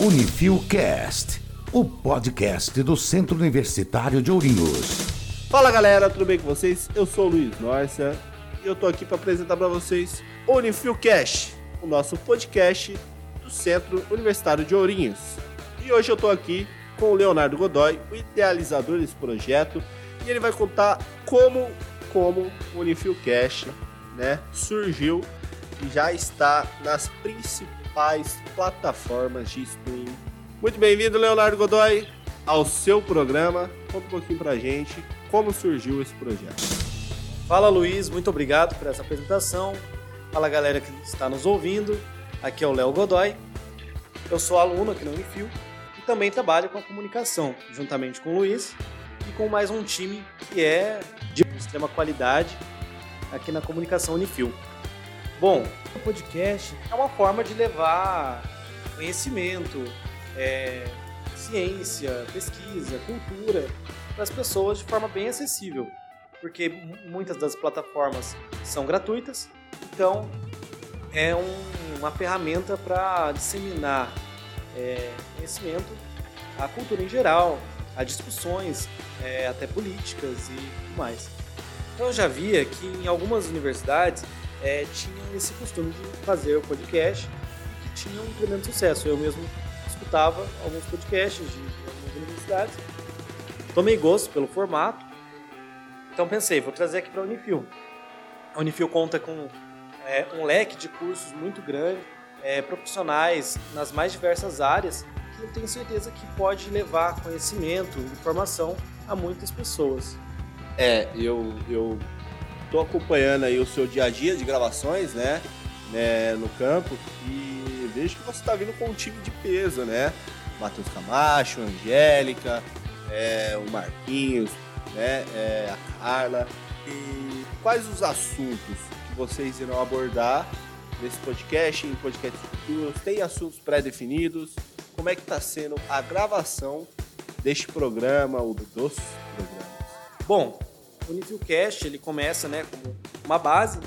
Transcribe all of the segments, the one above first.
Unifilcast, o podcast do Centro Universitário de Ourinhos. Fala galera, tudo bem com vocês? Eu sou o Luiz Norcia e eu tô aqui para apresentar para vocês Unifilcast, o nosso podcast do Centro Universitário de Ourinhos. E hoje eu tô aqui com o Leonardo Godoy, o idealizador desse projeto, e ele vai contar como como o Unifilcast, né, surgiu e já está nas principais plataformas de streaming. Muito bem-vindo, Leonardo Godoy, ao seu programa. Conta um pouquinho pra gente como surgiu esse projeto. Fala Luiz, muito obrigado por essa apresentação. Fala galera que está nos ouvindo. Aqui é o Léo Godoy. Eu sou aluno aqui no Unifil e também trabalho com a comunicação, juntamente com o Luiz e com mais um time que é de extrema qualidade aqui na comunicação Unifil. Bom, o podcast é uma forma de levar conhecimento, é, ciência, pesquisa, cultura para as pessoas de forma bem acessível, porque muitas das plataformas são gratuitas, então é um, uma ferramenta para disseminar é, conhecimento, a cultura em geral, a discussões, é, até políticas e tudo mais. Então eu já via que em algumas universidades é, tinham esse costume de fazer o podcast que tinha um tremendo sucesso. Eu mesmo escutava alguns podcasts de algumas universidades Tomei gosto pelo formato, então pensei, vou trazer aqui para a Unifil. A Unifil conta com é, um leque de cursos muito grande, é, profissionais nas mais diversas áreas, que eu tenho certeza que pode levar conhecimento, informação a muitas pessoas. É, eu, eu tô acompanhando aí o seu dia a dia de gravações, né, né no campo, e vejo que você está vindo com um time de peso, né? Matheus Camacho, Angélica, é, o Marquinhos, né, é, a Carla. E quais os assuntos que vocês irão abordar nesse podcast, em podcast futuros? Tem assuntos pré-definidos? Como é que está sendo a gravação deste programa ou dos programas? Bom, o Nivilcast ele começa né, como uma base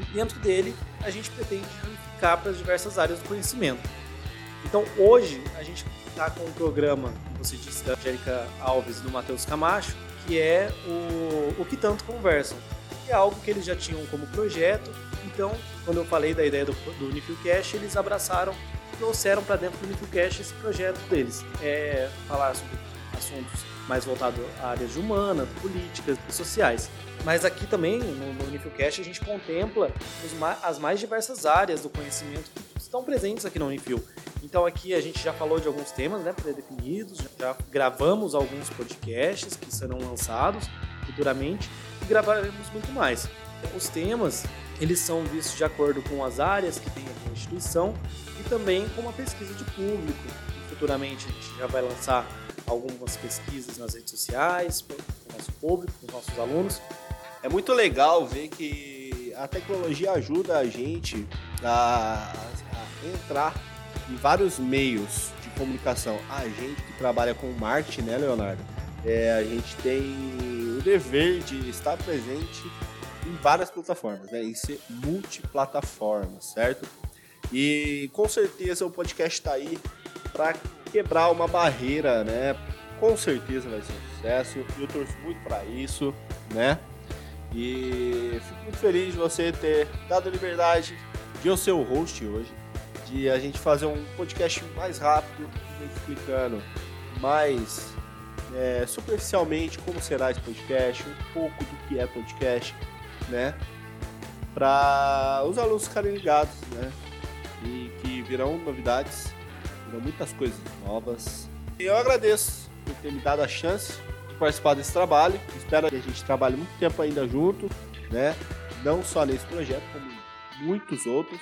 e dentro dele a gente pretende ramificar para as diversas áreas do conhecimento. Então hoje a gente está com um programa você disse da Angélica Alves e do Matheus Camacho, que é o, o que tanto conversam. É algo que eles já tinham como projeto, então, quando eu falei da ideia do, do Unifilcast, eles abraçaram, trouxeram para dentro do Unifilcast esse projeto deles. É falar sobre assuntos mais voltados a áreas humanas, políticas e sociais. Mas aqui também, no, Unifilcast, a gente contempla as mais diversas áreas do conhecimento que estão presentes aqui no Unifil. Então aqui a gente já falou de alguns temas né, pré-definidos, já gravamos alguns podcasts que serão lançados futuramente e gravaremos muito mais. Os temas, eles são vistos de acordo com as áreas que tem a instituição e também com uma pesquisa de público. Futuramente a gente já vai lançar algumas pesquisas nas redes sociais, para o nosso público, para os nossos alunos. É muito legal ver que a tecnologia ajuda a gente a, a entrar em vários meios de comunicação. A gente que trabalha com marketing, né, Leonardo? É, a gente tem o dever de estar presente em várias plataformas, né? E ser multiplataforma, certo? E com certeza o podcast está aí para quebrar uma barreira, né? Com certeza vai ser um sucesso. Eu torço muito para isso, né? E fico muito feliz de você ter dado liberdade de eu ser o host hoje de a gente fazer um podcast mais rápido, explicando mais é, superficialmente como será esse podcast, um pouco do que é podcast, né? Para os alunos ficarem ligados, né? E que virão novidades, muitas coisas novas. E eu agradeço por ter me dado a chance de participar desse trabalho. Espero que a gente trabalhe muito tempo ainda junto, né? Não só nesse projeto, como muitos outros.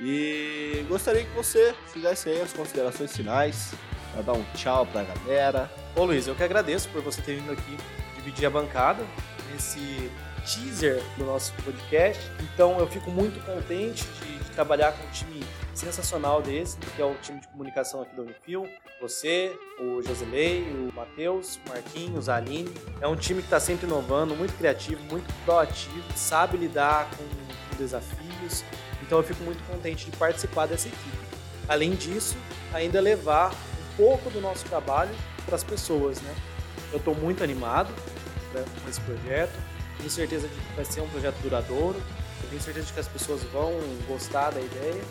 E gostaria que você fizesse aí as considerações finais, para dar um tchau para a galera. Ô Luiz, eu que agradeço por você ter vindo aqui dividir a bancada nesse teaser do nosso podcast. Então eu fico muito contente de, de, trabalhar com um time sensacional desse, que é o time de comunicação aqui do Unifil. Você, o Joselei, o Matheus, o Marquinhos, a Aline. É um time que está sempre inovando, muito criativo, muito proativo, sabe lidar com, com desafios então eu fico muito contente de participar dessa equipe. Além disso, ainda levar um pouco do nosso trabalho para as pessoas, né? Eu estou muito animado né, com esse projeto. Tenho certeza de que vai ser um projeto duradouro. Tenho certeza de que as pessoas vão gostar da ideia,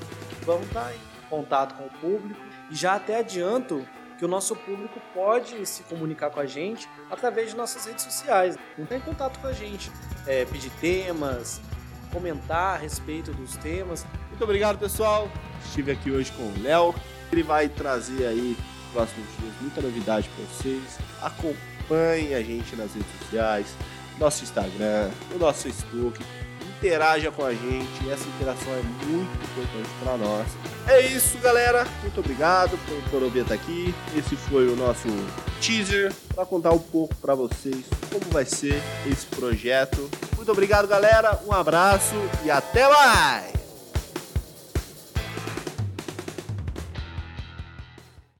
vão estar em contato com o público. E já até adianto que o nosso público pode se comunicar com a gente através de nossas redes sociais. Entrar em contato com a gente, é, pedir temas, comentar a respeito dos temas. Muito obrigado, pessoal. Estive aqui hoje com o Léo. Ele vai trazer aí nos próximos dias muita novidade para vocês. Acompanhe a gente nas redes sociais, nosso Instagram, o nosso Facebook. Interaja com a gente, essa interação é muito importante para nós. É isso, galera. Muito obrigado por Corobia estar aqui. Esse foi o nosso teaser para contar um pouco para vocês como vai ser esse projeto. Muito obrigado, galera. Um abraço e até mais.